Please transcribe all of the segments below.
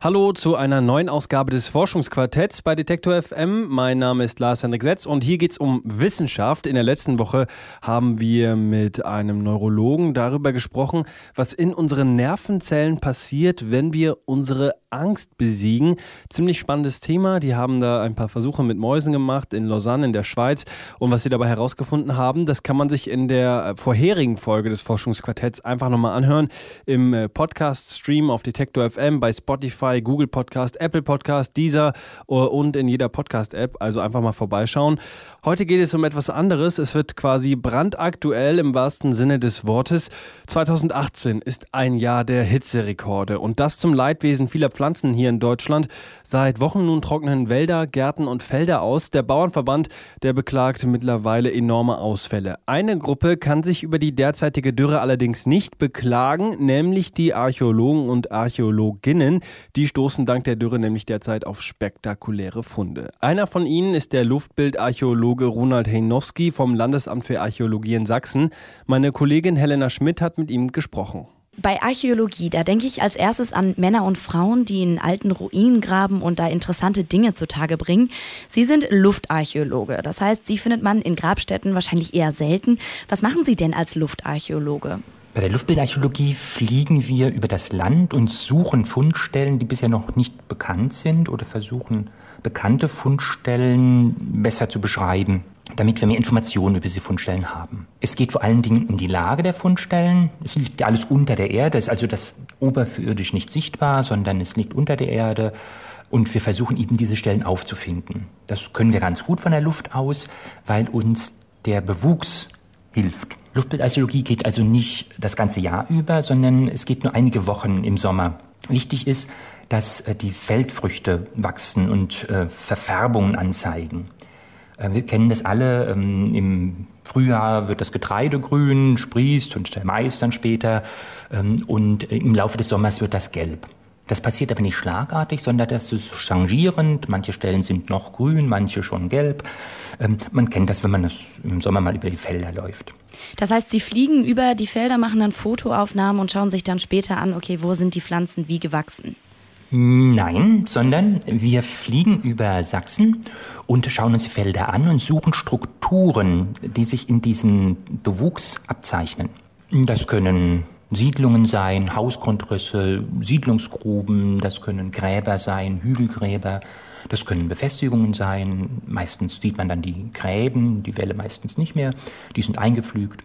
Hallo zu einer neuen Ausgabe des Forschungsquartetts bei Detektor FM. Mein Name ist Lars-Hendrik Setz und hier geht es um Wissenschaft. In der letzten Woche haben wir mit einem Neurologen darüber gesprochen, was in unseren Nervenzellen passiert, wenn wir unsere Angst besiegen. Ziemlich spannendes Thema. Die haben da ein paar Versuche mit Mäusen gemacht in Lausanne in der Schweiz. Und was sie dabei herausgefunden haben, das kann man sich in der vorherigen Folge des Forschungsquartetts einfach nochmal anhören. Im äh, Podcast-Stream auf Detektor FM bei Spotify Spotify, Google Podcast, Apple Podcast, Deezer äh, und in jeder Podcast-App. Also einfach mal vorbeischauen. Heute geht es um etwas anderes. Es wird quasi brandaktuell im wahrsten Sinne des Wortes. 2018 ist ein Jahr der Hitzerekorde und das zum Leidwesen vieler Pflanzen hier in Deutschland. Seit Wochen nun trocknen Wälder, Gärten und Felder aus. Der Bauernverband, der beklagt mittlerweile enorme Ausfälle. Eine Gruppe kann sich über die derzeitige Dürre allerdings nicht beklagen, nämlich die Archäologen und Archäologinnen. Die stoßen dank der Dürre nämlich derzeit auf spektakuläre Funde. Einer von ihnen ist der Luftbildarchäologe Ronald Heinowski vom Landesamt für Archäologie in Sachsen. Meine Kollegin Helena Schmidt hat mit ihm gesprochen. Bei Archäologie, da denke ich als erstes an Männer und Frauen, die in alten Ruinen graben und da interessante Dinge zutage bringen. Sie sind Luftarchäologe. Das heißt, sie findet man in Grabstätten wahrscheinlich eher selten. Was machen Sie denn als Luftarchäologe? Bei der Luftbildarchäologie fliegen wir über das Land und suchen Fundstellen, die bisher noch nicht bekannt sind oder versuchen bekannte Fundstellen besser zu beschreiben, damit wir mehr Informationen über diese Fundstellen haben. Es geht vor allen Dingen um die Lage der Fundstellen. Es liegt alles unter der Erde, ist also das oberirdisch nicht sichtbar, sondern es liegt unter der Erde. Und wir versuchen eben diese Stellen aufzufinden. Das können wir ganz gut von der Luft aus, weil uns der Bewuchs hilft. Luftbildarchäologie geht also nicht das ganze Jahr über, sondern es geht nur einige Wochen im Sommer. Wichtig ist, dass äh, die Feldfrüchte wachsen und äh, Verfärbungen anzeigen. Äh, wir kennen das alle. Ähm, Im Frühjahr wird das Getreide grün, sprießt und der Mais dann später. Ähm, und im Laufe des Sommers wird das gelb. Das passiert aber nicht schlagartig, sondern das ist changierend. Manche Stellen sind noch grün, manche schon gelb. Ähm, man kennt das, wenn man das im Sommer mal über die Felder läuft. Das heißt, Sie fliegen über die Felder, machen dann Fotoaufnahmen und schauen sich dann später an, okay, wo sind die Pflanzen wie gewachsen? Nein, sondern wir fliegen über Sachsen und schauen uns die Felder an und suchen Strukturen, die sich in diesem Bewuchs abzeichnen. Das können Siedlungen sein, Hausgrundrisse, Siedlungsgruben, das können Gräber sein, Hügelgräber, das können Befestigungen sein. Meistens sieht man dann die Gräben, die Wälle meistens nicht mehr, die sind eingepflügt.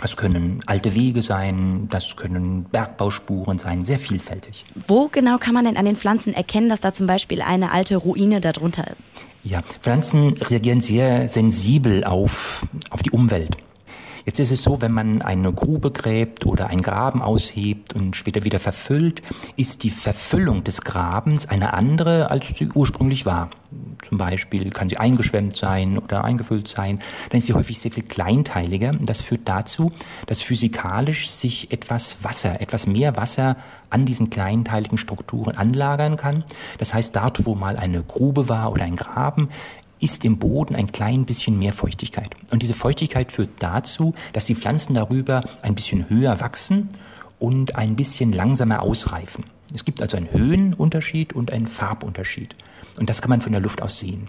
Das können alte Wege sein, das können Bergbauspuren sein, sehr vielfältig. Wo genau kann man denn an den Pflanzen erkennen, dass da zum Beispiel eine alte Ruine darunter ist? Ja, Pflanzen reagieren sehr sensibel auf, auf die Umwelt. Jetzt ist es so, wenn man eine Grube gräbt oder einen Graben aushebt und später wieder verfüllt, ist die Verfüllung des Grabens eine andere, als sie ursprünglich war. Zum Beispiel kann sie eingeschwemmt sein oder eingefüllt sein. Dann ist sie häufig sehr viel kleinteiliger. Das führt dazu, dass physikalisch sich etwas Wasser, etwas mehr Wasser an diesen kleinteiligen Strukturen anlagern kann. Das heißt, dort, wo mal eine Grube war oder ein Graben, ist im Boden ein klein bisschen mehr Feuchtigkeit. Und diese Feuchtigkeit führt dazu, dass die Pflanzen darüber ein bisschen höher wachsen und ein bisschen langsamer ausreifen. Es gibt also einen Höhenunterschied und einen Farbunterschied. Und das kann man von der Luft aus sehen.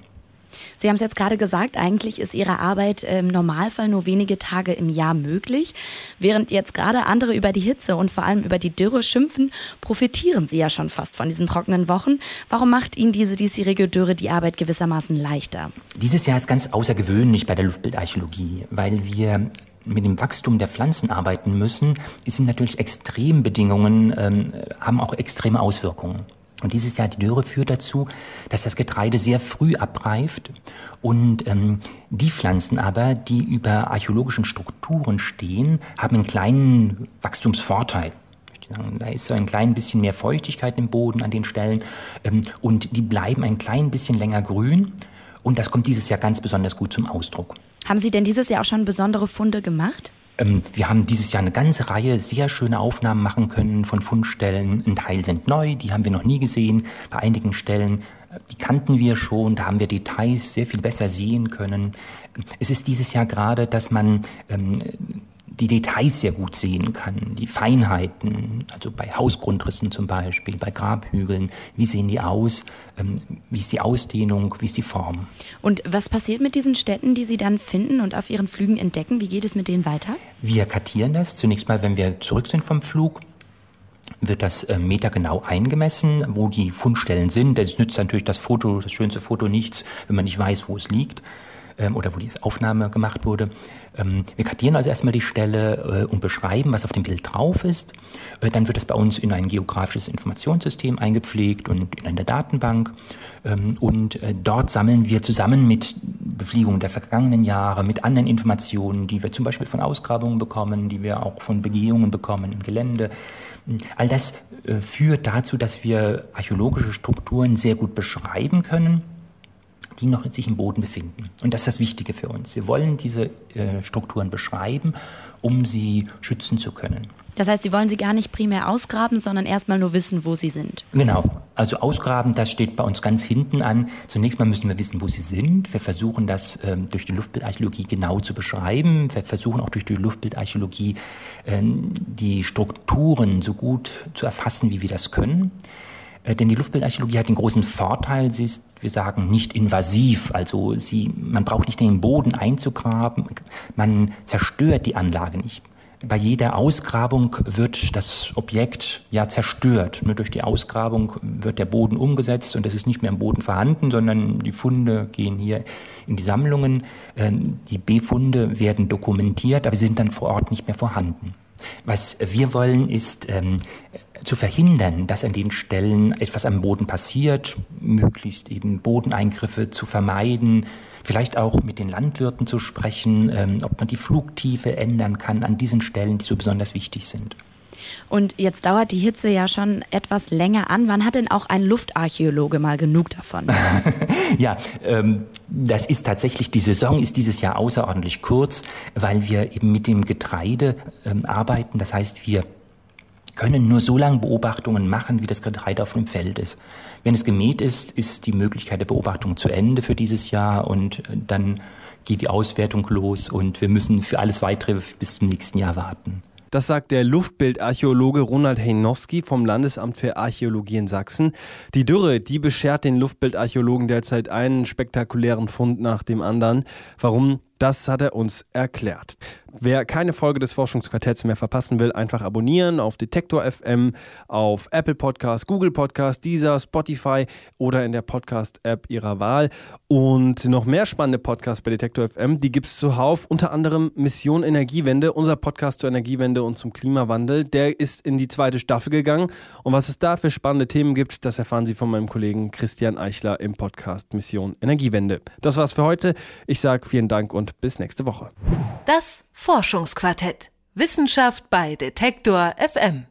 Sie haben es jetzt gerade gesagt, eigentlich ist Ihre Arbeit im Normalfall nur wenige Tage im Jahr möglich. Während jetzt gerade andere über die Hitze und vor allem über die Dürre schimpfen, profitieren Sie ja schon fast von diesen trockenen Wochen. Warum macht Ihnen diese diesjährige Dürre die Arbeit gewissermaßen leichter? Dieses Jahr ist ganz außergewöhnlich bei der Luftbildarchäologie, weil wir mit dem Wachstum der Pflanzen arbeiten müssen, sind natürlich Extrembedingungen, ähm, haben auch extreme Auswirkungen. Und dieses Jahr die Dürre führt dazu, dass das Getreide sehr früh abreift und ähm, die Pflanzen aber, die über archäologischen Strukturen stehen, haben einen kleinen Wachstumsvorteil. Da ist so ein klein bisschen mehr Feuchtigkeit im Boden an den Stellen ähm, und die bleiben ein klein bisschen länger grün und das kommt dieses Jahr ganz besonders gut zum Ausdruck. Haben Sie denn dieses Jahr auch schon besondere Funde gemacht? Ähm, wir haben dieses Jahr eine ganze Reihe sehr schöne Aufnahmen machen können von Fundstellen. Ein Teil sind neu, die haben wir noch nie gesehen. Bei einigen Stellen, äh, die kannten wir schon, da haben wir Details sehr viel besser sehen können. Es ist dieses Jahr gerade, dass man ähm, die Details sehr gut sehen kann, die Feinheiten, also bei Hausgrundrissen zum Beispiel, bei Grabhügeln, wie sehen die aus, ähm, wie ist die Ausdehnung, wie ist die Form. Und was passiert mit diesen Städten, die Sie dann finden und auf Ihren Flügen entdecken? Wie geht es mit denen weiter? Wir kartieren das zunächst mal, wenn wir zurück sind vom Flug wird das äh, metergenau eingemessen, wo die Fundstellen sind. Es nützt natürlich das Foto, das schönste Foto nichts, wenn man nicht weiß, wo es liegt ähm, oder wo die Aufnahme gemacht wurde. Ähm, wir kartieren also erstmal die Stelle äh, und beschreiben, was auf dem Bild drauf ist. Äh, dann wird es bei uns in ein geografisches Informationssystem eingepflegt und in eine Datenbank. Ähm, und äh, dort sammeln wir zusammen mit Befliegungen der vergangenen Jahre, mit anderen Informationen, die wir zum Beispiel von Ausgrabungen bekommen, die wir auch von Begehungen bekommen im Gelände. All das äh, führt dazu, dass wir archäologische Strukturen sehr gut beschreiben können die noch in sich im Boden befinden. Und das ist das Wichtige für uns. Wir wollen diese äh, Strukturen beschreiben, um sie schützen zu können. Das heißt, Sie wollen sie gar nicht primär ausgraben, sondern erstmal nur wissen, wo sie sind. Genau. Also ausgraben, das steht bei uns ganz hinten an. Zunächst mal müssen wir wissen, wo sie sind. Wir versuchen das ähm, durch die Luftbildarchäologie genau zu beschreiben. Wir versuchen auch durch die Luftbildarchäologie ähm, die Strukturen so gut zu erfassen, wie wir das können. Äh, denn die Luftbildarchäologie hat den großen Vorteil, sie ist, wir sagen, nicht invasiv. Also sie, man braucht nicht den Boden einzugraben, man zerstört die Anlage nicht. Bei jeder Ausgrabung wird das Objekt ja zerstört. Nur durch die Ausgrabung wird der Boden umgesetzt und es ist nicht mehr im Boden vorhanden, sondern die Funde gehen hier in die Sammlungen. Ähm, die Befunde werden dokumentiert, aber sie sind dann vor Ort nicht mehr vorhanden. Was wir wollen, ist ähm, zu verhindern, dass an den Stellen etwas am Boden passiert, möglichst eben Bodeneingriffe zu vermeiden, vielleicht auch mit den Landwirten zu sprechen, ähm, ob man die Flugtiefe ändern kann an diesen Stellen, die so besonders wichtig sind. Und jetzt dauert die Hitze ja schon etwas länger an. Wann hat denn auch ein Luftarchäologe mal genug davon? ja, ähm, das ist tatsächlich, die Saison ist dieses Jahr außerordentlich kurz, weil wir eben mit dem Getreide ähm, arbeiten. Das heißt, wir können nur so lange Beobachtungen machen, wie das Getreide auf dem Feld ist. Wenn es gemäht ist, ist die Möglichkeit der Beobachtung zu Ende für dieses Jahr und äh, dann geht die Auswertung los und wir müssen für alles weitere bis zum nächsten Jahr warten. Das sagt der Luftbildarchäologe Ronald Heinowski vom Landesamt für Archäologie in Sachsen. Die Dürre, die beschert den Luftbildarchäologen derzeit einen spektakulären Fund nach dem anderen. Warum? Das hat er uns erklärt. Wer keine Folge des Forschungsquartetts mehr verpassen will, einfach abonnieren auf Detektor FM, auf Apple Podcast, Google Podcast, Deezer, Spotify oder in der Podcast-App Ihrer Wahl. Und noch mehr spannende Podcasts bei Detektor FM, die gibt es zuhauf, unter anderem Mission Energiewende, unser Podcast zur Energiewende und zum Klimawandel. Der ist in die zweite Staffel gegangen. Und was es da für spannende Themen gibt, das erfahren Sie von meinem Kollegen Christian Eichler im Podcast Mission Energiewende. Das war's für heute. Ich sage vielen Dank bis nächste Woche. Das Forschungsquartett. Wissenschaft bei Detektor FM.